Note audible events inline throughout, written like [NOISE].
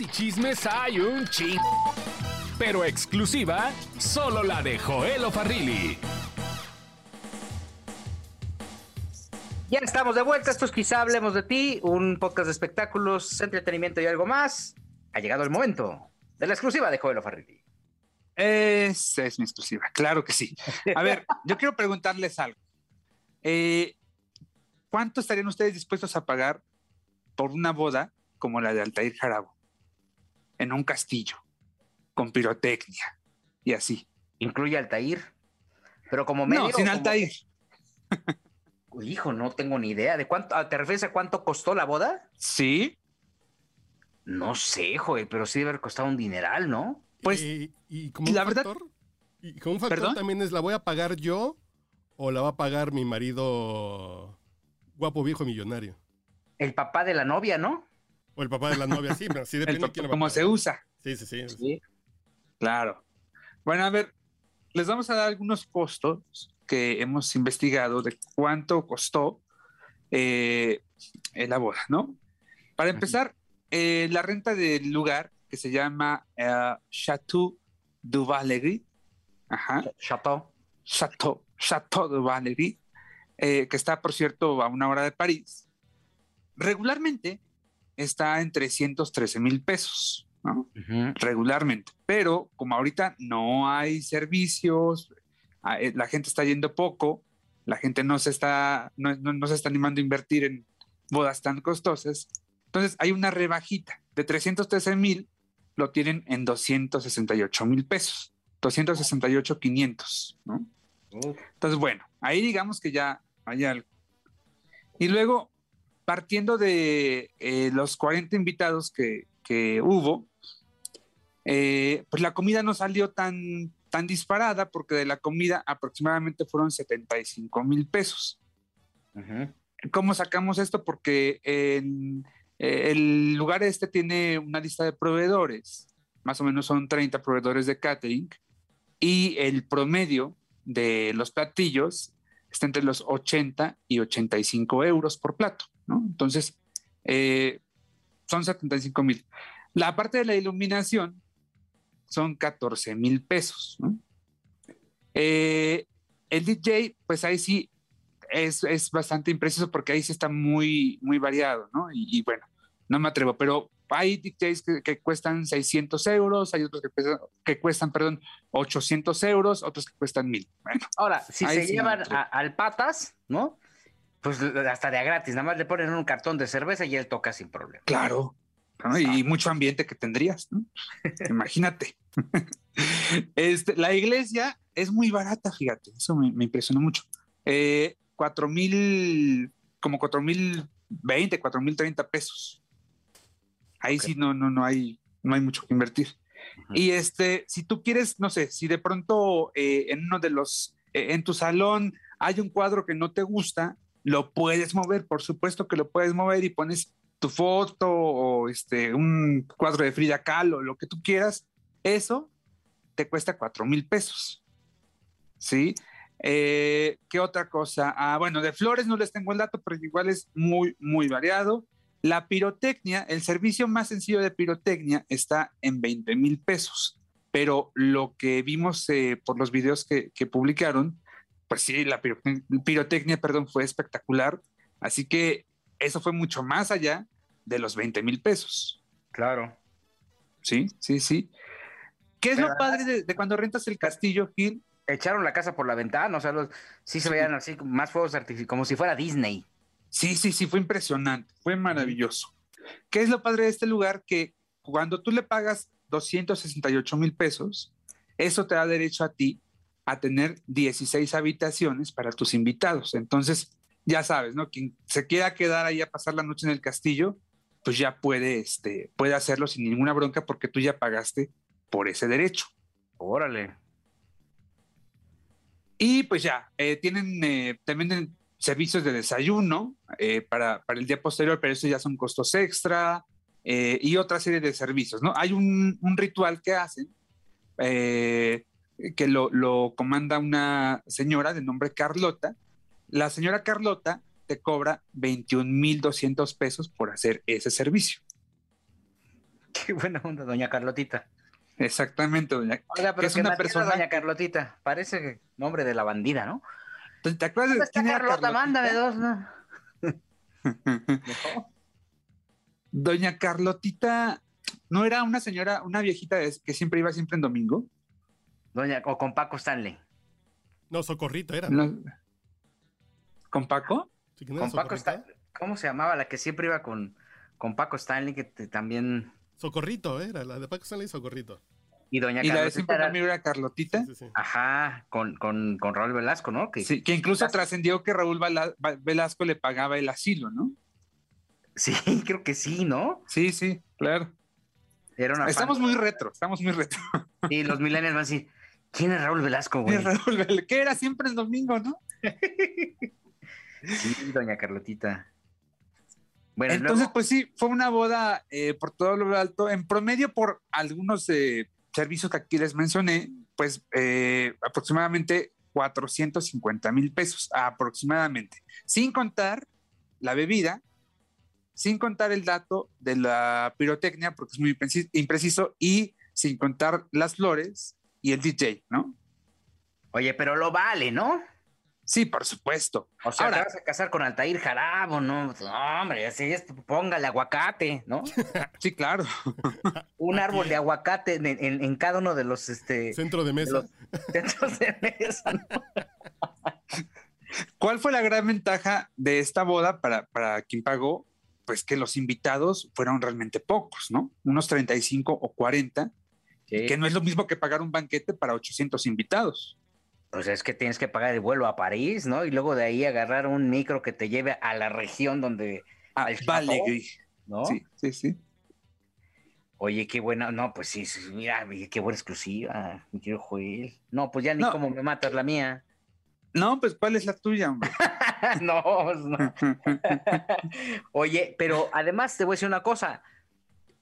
y chismes hay un ching. Pero exclusiva, solo la de Joel Farrilli. Ya estamos de vuelta. Esto es Quizá Hablemos de Ti, un podcast de espectáculos, entretenimiento y algo más. Ha llegado el momento de la exclusiva de Joel Farrilli. Esa es mi exclusiva, claro que sí. A ver, [LAUGHS] yo quiero preguntarles algo. Eh, ¿Cuánto estarían ustedes dispuestos a pagar por una boda como la de Altair Jarabo? En un castillo, con pirotecnia y así. Incluye Altair, pero como medio. No, sin como- Altair. Hijo, no tengo ni idea. ¿De cuánto? ah, ¿Te refieres a cuánto costó la boda? Sí, No sé, joder, pero sí debe haber costado un dineral, ¿no? Pues, y, y como y un la verdad- factor, y como un factor ¿Perdón? también es, ¿la voy a pagar yo o la va a pagar mi marido guapo, viejo, millonario? El papá de la novia, ¿no? O el papá de la novia, sí, pero sí el depende de quién como se usa. Sí, sí, sí. Claro. Bueno, a ver, les vamos a dar algunos costos que hemos investigado de cuánto costó eh, la boda, ¿no? Para empezar, eh, la renta del lugar que se llama eh, Chateau du Valery, ajá, Chateau. Chateau, Chateau du Valery, eh, que está, por cierto, a una hora de París, regularmente está en 313 mil pesos, ¿no? Regularmente. Pero como ahorita no hay servicios, a- eh, la gente está yendo poco, la gente no se está, no, no- no se está animando a invertir en bodas tan costosas. Entonces hay una rebajita de 313 mil, lo tienen en 268 mil pesos, 268 500, ¿no? Entonces, bueno, ahí digamos que ya hay algo. Y luego, partiendo de eh, los 40 invitados que, que hubo, eh, pues la comida no salió tan, tan disparada porque de la comida aproximadamente fueron 75 mil pesos. ¿Cómo sacamos esto? Porque en- eh, el lugar este tiene una lista de proveedores, más o menos son 30 proveedores de catering, y el promedio de los platillos está entre los 80 y 85 euros por plato, ¿no? Entonces, eh, son 75 mil. La parte de la iluminación son 14 mil pesos, ¿no? Eh, el DJ, pues ahí sí es, es bastante impreciso porque ahí sí está muy, muy variado, ¿no? Y, y bueno, no me atrevo, pero hay DJs que, que cuestan 600 euros, hay otros que cuestan, que cuestan, perdón, 800 euros, otros que cuestan 1000. Bueno, Ahora, si se sí llevan a, al patas, ¿no? Pues hasta de a gratis, nada más le ponen un cartón de cerveza y él toca sin problema. claro, ¿no? y mucho ambiente que tendrías, ¿no? [LAUGHS] Imagínate. [LAUGHS] Este, la iglesia es muy barata, fíjate, eso me, me impresionó mucho. Eh, 4 mil, como 4 mil 20, 4 mil 30 pesos. Ahí sí no, no, no hay, no hay mucho que invertir. Y este, si tú quieres, no sé, si de pronto eh, en uno de los, eh, en tu salón hay un cuadro que no te gusta, lo puedes mover, por supuesto que lo puedes mover y pones tu foto o este, un cuadro de Frida Kahlo, lo que tú quieras, eso te cuesta cuatro mil pesos. ¿Sí? Eh, ¿Qué otra cosa? Ah, bueno, de flores no les tengo el dato, pero igual es muy, muy variado. La pirotecnia, el servicio más sencillo de pirotecnia está en 20 mil pesos, pero lo que vimos eh, por los videos que, que publicaron, pues sí, la pirotecnia, perdón, fue espectacular. Así que eso fue mucho más allá de los 20 mil pesos. Claro. Sí, sí, sí. ¿Qué es Pero lo padre de, de cuando rentas el castillo, Gil? Echaron la casa por la ventana, o sea, los, sí se veían así, más fuegos artificiales, como si fuera Disney. Sí, sí, sí, fue impresionante, fue maravilloso. ¿Qué es lo padre de este lugar? Que cuando tú le pagas 268 mil pesos, eso te da derecho a ti a tener 16 habitaciones para tus invitados. Entonces, ya sabes, ¿no? Quien se quiera quedar ahí a pasar la noche en el castillo, pues ya puede, este, puede hacerlo sin ninguna bronca porque tú ya pagaste por ese derecho. Órale. Y pues ya, eh, tienen eh, también servicios de desayuno eh, para, para el día posterior, pero eso ya son costos extra y otra serie de servicios, ¿no? Hay un, un ritual que hacen que lo, lo comanda una señora de nombre Carlota. La señora Carlota te cobra 21,200 pesos por hacer ese servicio. Qué buena onda, doña Carlotita. Exactamente, doña. Oiga, pero es que una persona. doña Carlotita. Parece nombre de la bandida, ¿no? ¿Te acuerdas ¿Dónde de está quién Carlota? Carlotita? Mándame dos, ¿no? [LAUGHS] Doña Carlotita no era una señora, una viejita que siempre iba siempre en domingo. Doña, o con Paco Stanley. No, Socorrito era. No- ¿Con Paco? Sí, era Con Paco. Stanley. ¿Cómo se llamaba la que siempre iba con, con Paco Stanley? Que te- también. Socorrito era, la de Paco Stanley Socorrito. Y doña Y la de siempre era- conmigo era Carlotita. Sí, sí, sí. Ajá, con, con, con Raúl Velasco, ¿no? Que, Sí, que incluso trascendió que Raúl Velasco le pagaba el asilo, ¿no? sí, [LAUGHS] creo que sí, ¿no? Sí, sí, claro. Era una Estamos fan. muy retro, estamos muy retro. Y los millennials van a decir, ¿quién es Raúl Velasco, güey? Raúl Vel- que era siempre en domingo, ¿no? Sí, doña Carlotita. Bueno, Entonces, luego- pues sí, fue una boda eh, por todo lo alto. En promedio, por algunos eh, servicios que aquí les mencioné, pues eh, aproximadamente 450 mil pesos, aproximadamente. Sin contar la bebida, sin contar el dato de la pirotecnia, porque es muy impreci- impreciso, y sin contar las flores y el DJ, ¿no? Oye, pero lo vale, ¿no? Sí, por supuesto. O sea, Ahora- te vas a casar con Altair Jarabo, ¿no? No, hombre, así es, póngale aguacate, ¿no? Sí, claro. Un árbol de aguacate en, en- en cada uno de los este, Centro de de mesa. los centros de mesa. ¿no? ¿Cuál fue la gran ventaja de esta boda para, para quien pagó? Pues que los invitados fueron realmente pocos, ¿no? Unos 35 o 40, que no es lo mismo que pagar un banquete para 800 invitados. Pues es que tienes que pagar el vuelo a París, ¿no? Y luego de ahí agarrar un micro que te lleve a la región donde, Ah, Al vale, Chapo. güey. ¿no? Sí, sí, sí. Oye, qué buena, no, pues sí, sí, mira, qué buena exclusiva, mi querido Joel. No, pues ya ni No. cómo me matas la mía. No, pues ¿cuál es la tuya, hombre? [LAUGHS] no, pues no. [LAUGHS] [LAUGHS] Oye, pero además te voy a decir una cosa.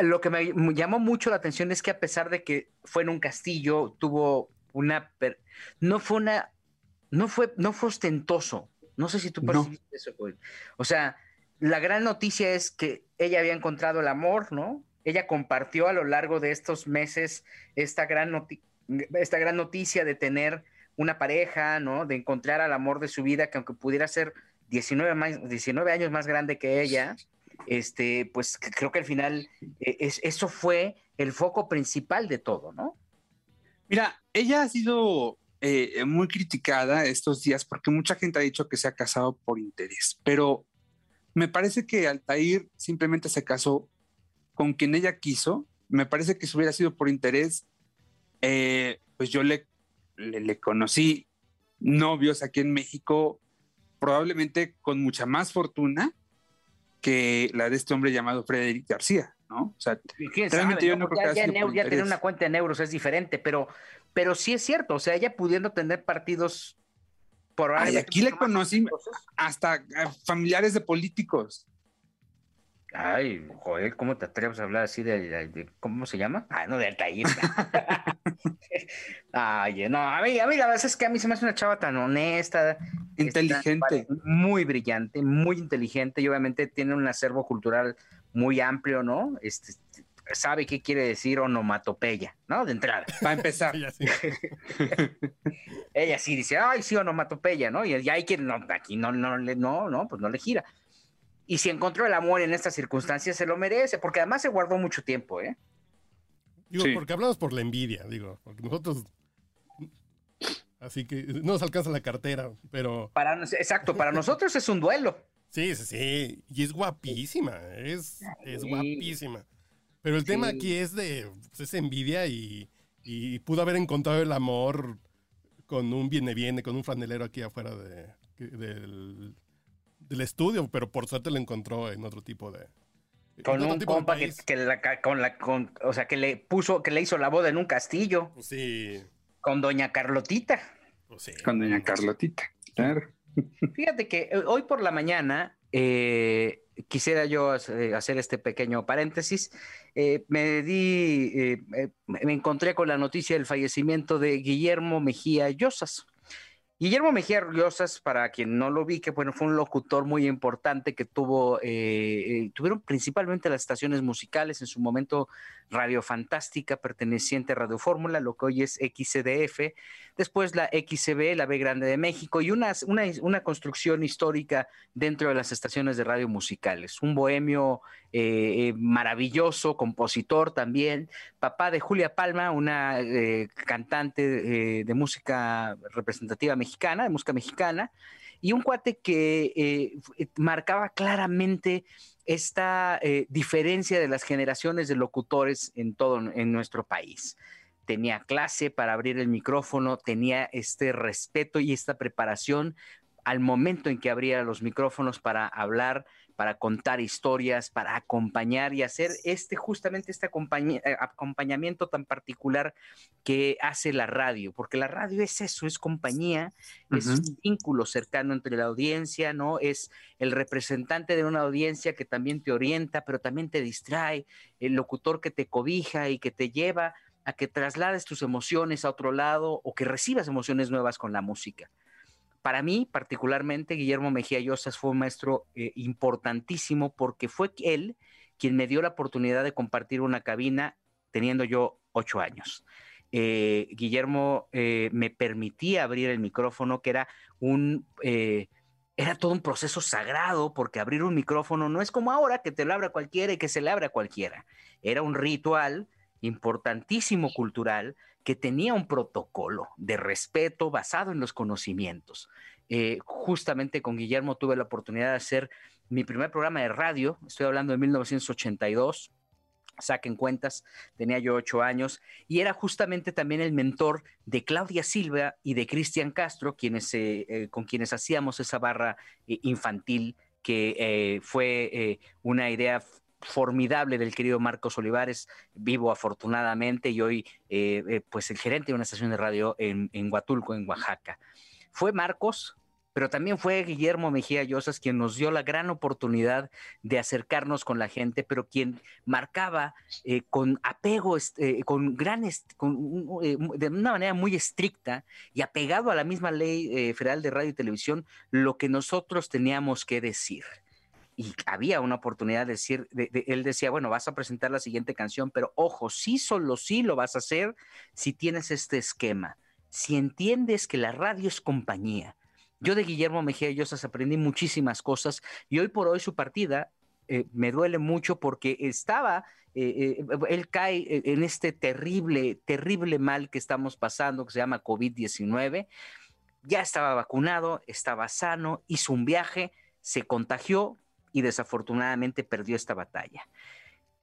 Lo que me llamó mucho la atención es que a pesar de que fue en un castillo, tuvo una per- no fue una no fue no fue ostentoso. No sé si tú No. percibiste eso. O sea, la gran noticia es que ella había encontrado el amor, ¿no? Ella compartió a lo largo de estos meses esta gran noti- esta gran noticia de tener una pareja, ¿no? De encontrar al amor de su vida, que aunque pudiera ser 19, más, 19 años más grande que ella, este, pues creo que al final eh, es, eso fue el foco principal de todo, ¿no? Mira, ella ha sido eh, muy criticada estos días porque mucha gente ha dicho que se ha casado por interés, pero me parece que Altair simplemente se casó con quien ella quiso. Me parece que si hubiera sido por interés, eh, pues yo le, le, le conocí novios aquí en México, probablemente con mucha más fortuna que la de este hombre llamado Frederick García, ¿no? O sea, quién Realmente yo no creo ya, que ya en ya tener una cuenta en euros es diferente, pero, pero sí es cierto, o sea, ella pudiendo tener partidos por ay, aquí le conocí hasta eh, familiares de políticos. Ay, joder, ¿cómo te atreves a hablar así de, de- de- ¿cómo se llama? Ah, no, de Altair. [LAUGHS] [LAUGHS] Ay, no, a mí, a mí la verdad es que a mí se me hace una chava tan honesta, Inteligente. muy brillante, muy inteligente y obviamente tiene un acervo cultural muy amplio, ¿no? Este, sabe qué quiere decir onomatopeya, ¿no? De entrada. Para empezar. Sí, así. [LAUGHS] Ella sí dice, ay, sí, onomatopeya, ¿no? Y ya hay quien, no, aquí no, no, le- no, no, pues no le gira. Y si encontró el amor en estas circunstancias, se lo merece, porque además se guardó mucho tiempo, ¿eh? Digo, Sí. porque hablamos por la envidia, digo, porque nosotros. Así que no nos alcanza la cartera, pero Para, exacto, para nosotros es un duelo. sí, sí, sí. Y es guapísima, es, es guapísima. Pero el tema aquí es de pues, es envidia y, y pudo haber encontrado el amor con un viene viene, con un franelero aquí afuera de, del, del estudio, pero por suerte lo encontró en otro tipo de. Con un compa que, la, con la, con, o sea, que le puso, que le hizo la boda en un castillo sí, con doña Carlotita. pues sí. Con doña Carlotita. Claro. [LAUGHS] Fíjate que eh, hoy por la mañana eh, quisiera yo hacer hacer este pequeño paréntesis. Eh, me di, eh, eh, me encontré con la noticia del fallecimiento de Guillermo Mejía Llosas. Guillermo Mejía Riosas, para quien no lo vi, que bueno, fue un locutor muy importante que tuvo, eh, eh, tuvieron principalmente las estaciones musicales, en su momento Radio Fantástica, perteneciente a Radio Fórmula, lo que hoy es XCDF, después la XCB, la B Grande de México, y una, una, construcción histórica dentro de las estaciones de radio musicales. Un bohemio eh, maravilloso, compositor también, papá de Julia Palma, una cantante de música representativa mexicana de música mexicana, y un cuate que eh, marcaba claramente esta eh, diferencia de las generaciones de locutores en todo en nuestro país. Tenía clase para abrir el micrófono, tenía este respeto y esta preparación al momento en que abría los micrófonos para hablar para contar historias, para acompañar y hacer este justamente este eh, acompañamiento tan particular que hace la radio, porque la radio es eso, es compañía, es un vínculo cercano entre la audiencia, ¿no? Es el representante de una audiencia que también te orienta, pero también te distrae, el locutor que te cobija y que te lleva a que traslades tus emociones a otro lado o que recibas emociones nuevas con la música. Para mí, particularmente, Guillermo Mejía Llosas fue un maestro eh, importantísimo porque fue él quien me dio la oportunidad de compartir una cabina teniendo yo ocho años. Eh, Guillermo eh, me permitía abrir el micrófono, que era un era todo un proceso sagrado, porque abrir un micrófono no es como ahora que te lo abra cualquiera y que se le abra cualquiera. Era un ritual importantísimo cultural que tenía un protocolo de respeto basado en los conocimientos. Eh, justamente con Guillermo tuve la oportunidad de hacer mi primer programa de radio, estoy hablando de 1982, saquen cuentas, tenía yo ocho años, y era justamente también el mentor de Claudia Silva y de Cristian Castro, quienes, eh, eh, con quienes hacíamos esa barra infantil que fue una idea formidable del querido Marcos Olivares, vivo afortunadamente y hoy eh, eh, pues el gerente de una estación de radio en, en, Huatulco, en Oaxaca. Fue Marcos, pero también fue Guillermo Mejía Llosas quien nos dio la gran oportunidad de acercarnos con la gente, pero quien marcaba eh, con apego, con gran, de una manera muy estricta y apegado a la misma ley federal de radio y televisión, lo que nosotros teníamos que decir y había una oportunidad de decir, él decía, bueno, vas a presentar la siguiente canción, pero ojo, sí, solo sí lo vas a hacer si tienes este esquema, si entiendes que la radio es compañía. Yo de Guillermo Mejía Llosas aprendí muchísimas cosas y hoy por hoy su partida eh, me duele mucho porque estaba, eh, eh, él cae en este terrible, terrible mal que estamos pasando que se llama COVID-19. Ya estaba vacunado, estaba sano, hizo un viaje, se contagió, y desafortunadamente perdió esta batalla.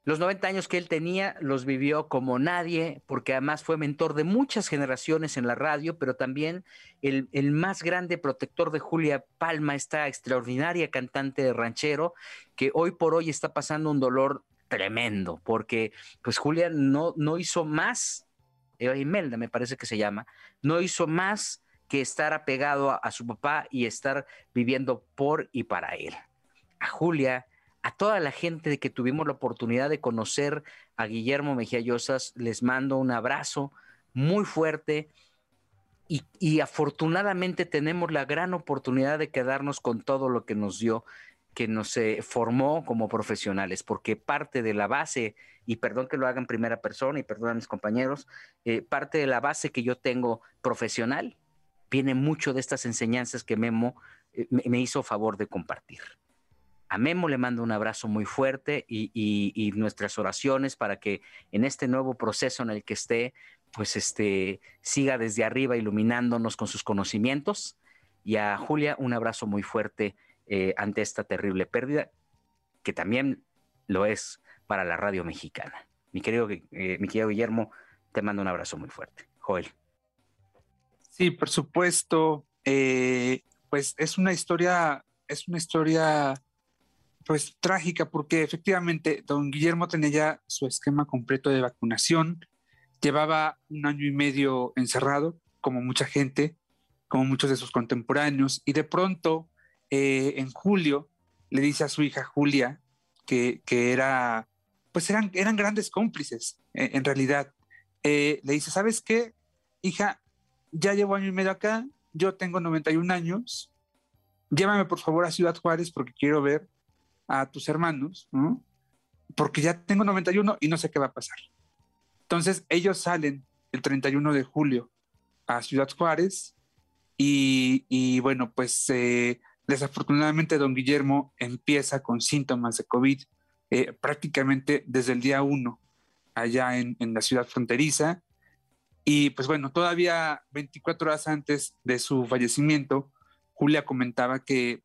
Los 90 años que él tenía los vivió como nadie, porque además fue mentor de muchas generaciones en la radio, pero también el, más grande protector de Julia Palma, esta extraordinaria cantante de ranchero, que hoy por hoy está pasando un dolor tremendo, porque pues Julia no, no hizo más, Eva Imelda me parece que se llama, no hizo más que estar apegado a su papá y estar viviendo por y para él a Julia, a toda la gente que tuvimos la oportunidad de conocer a Guillermo Mejía Llosas, les mando un abrazo muy fuerte y, afortunadamente tenemos la gran oportunidad de quedarnos con todo lo que nos dio, que nos eh, formó como profesionales, porque parte de la base, y perdón que lo haga en primera persona y perdón a mis compañeros, eh, parte de la base que yo tengo profesional viene mucho de estas enseñanzas que Memo eh, me hizo favor de compartir. A Memo le mando un abrazo muy fuerte y, nuestras oraciones para que en este nuevo proceso en el que esté, pues este, siga desde arriba iluminándonos con sus conocimientos. Y a Julia un abrazo muy fuerte eh, ante esta terrible pérdida, que también lo es para la radio mexicana. Mi querido, eh, mi querido Guillermo, te mando un abrazo muy fuerte. Joel. Sí, por supuesto. Eh, pues es una historia, es una historia pues trágica porque efectivamente don Guillermo tenía ya su esquema completo de vacunación, llevaba un año y medio encerrado, como mucha gente, como muchos de sus contemporáneos, y de pronto eh, en julio le dice a su hija Julia que, que era, pues eran, eran grandes cómplices en realidad. Eh, le dice, ¿sabes qué, hija? Ya llevo año y medio acá, yo tengo 91 años, llévame por favor a Ciudad Juárez porque quiero ver a tus hermanos, ¿no? Porque ya tengo 91 y no sé qué va a pasar. Entonces ellos salen el 31 de julio a Ciudad Juárez y, bueno, pues eh, desafortunadamente don Guillermo empieza con síntomas de COVID eh, prácticamente desde el día 1 allá en, en la ciudad fronteriza. Y pues bueno, todavía 24 horas antes de su fallecimiento, Julia comentaba que,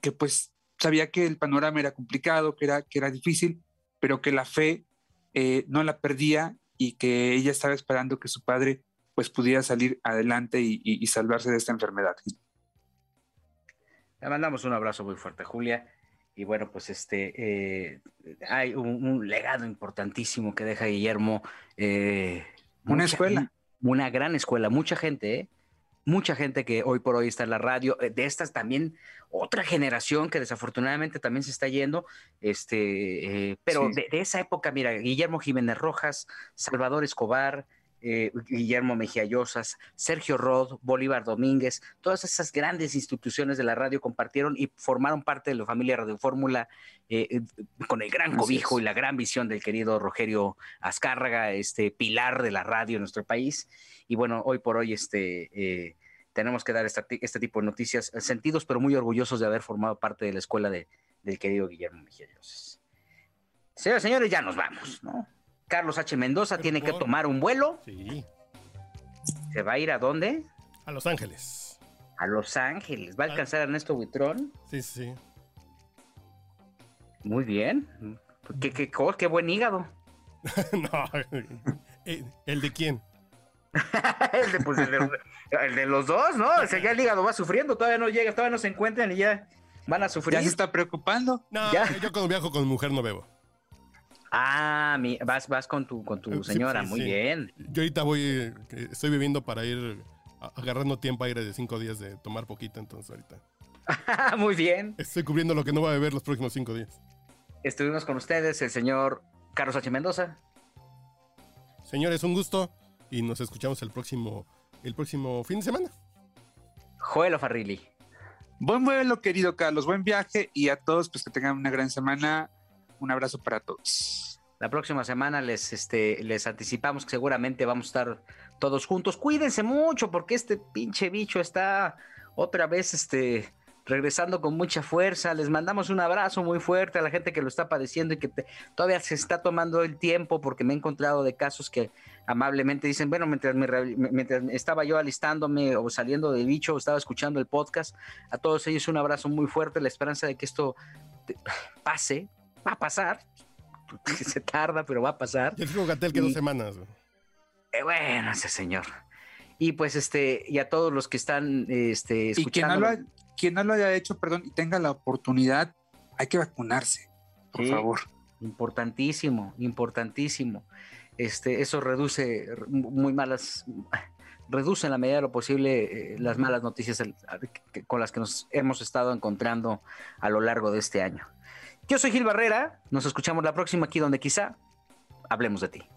que pues sabía que el panorama era complicado, que era, que era difícil, pero que la fe eh, no la perdía y que ella estaba esperando que su padre pues pudiera salir adelante y, salvarse de esta enfermedad. Le mandamos un abrazo muy fuerte, Julia. Y bueno, pues este eh, hay un, legado importantísimo que deja Guillermo. Eh, una escuela. Una gran escuela, mucha gente, ¿eh? Mucha gente que hoy por hoy está en la radio, eh, de estas también otra generación que desafortunadamente también se está yendo, este, eh, pero de, esa época, mira, Guillermo Jiménez Rojas, Salvador Escobar, eh, Guillermo Mejía Llosas, Sergio Rod, Bolívar Domínguez, todas esas grandes instituciones de la radio compartieron y formaron parte de la familia Radio Fórmula con el gran cobijo y la gran visión del querido Rogerio Azcárraga, este pilar de la radio en nuestro país. Y bueno, hoy por hoy este, eh, tenemos que dar este tipo de noticias eh, sentidos, pero muy orgullosos de haber formado parte de la escuela de, del querido Guillermo Mejía Señores, señores, ya nos vamos, ¿no? Carlos H. Mendoza tiene que tomar un vuelo. Sí. ¿Se va a ir a dónde? A Los Ángeles. A Los Ángeles. ¿Va a alcanzar a Ernesto Buitrón? Sí, sí. Muy bien. Qué, qué, qué buen hígado. [LAUGHS] no. ¿El de quién? [LAUGHS] Pues, el, de, los dos, ¿no? O sea, ya el hígado va sufriendo, todavía no llega, todavía no se encuentran y ya van a sufrir. ¿Ya se está preocupando? No, yo cuando viajo con mujer no bebo. Ah, vas, vas con tu, con tu eh, señora, muy bien. Yo ahorita voy, eh, estoy viviendo para ir agarrando tiempo aire de cinco días de tomar poquito, entonces ahorita. [LAUGHS] muy bien. Estoy cubriendo lo que no va a beber los próximos cinco días. Estuvimos con ustedes, el señor Carlos H. Mendoza. Señores, un gusto y nos escuchamos el próximo, el próximo fin de semana. Joel Farrilli. Buen vuelo, querido Carlos, buen viaje y a todos pues que tengan una gran semana. Un abrazo para todos. La próxima semana les, este, les anticipamos que seguramente vamos a estar todos juntos. Cuídense mucho porque este pinche bicho está otra vez este, regresando con mucha fuerza. Les mandamos un abrazo muy fuerte a la gente que lo está padeciendo y que todavía se está tomando el tiempo porque me he encontrado de casos que amablemente dicen, bueno, mientras, mientras estaba yo alistándome o saliendo del bicho, estaba escuchando el podcast, a todos ellos un abrazo muy fuerte, la esperanza de que esto pase, va a pasar, [LAUGHS] se tarda, pero va a pasar. Yo digo Gatel que dos semanas. Eh, bueno, ese señor. Y pues este, y a todos los que están este, escuchando quien no lo haya hecho, perdón, y tenga la oportunidad, hay que vacunarse, por favor. Importantísimo, importantísimo. Este, eso reduce muy malas, reduce en la medida de lo posible eh, las malas noticias con las que nos hemos estado encontrando a lo largo de este año. Yo soy Gil Barrera, nos escuchamos la próxima aquí donde quizá hablemos de ti.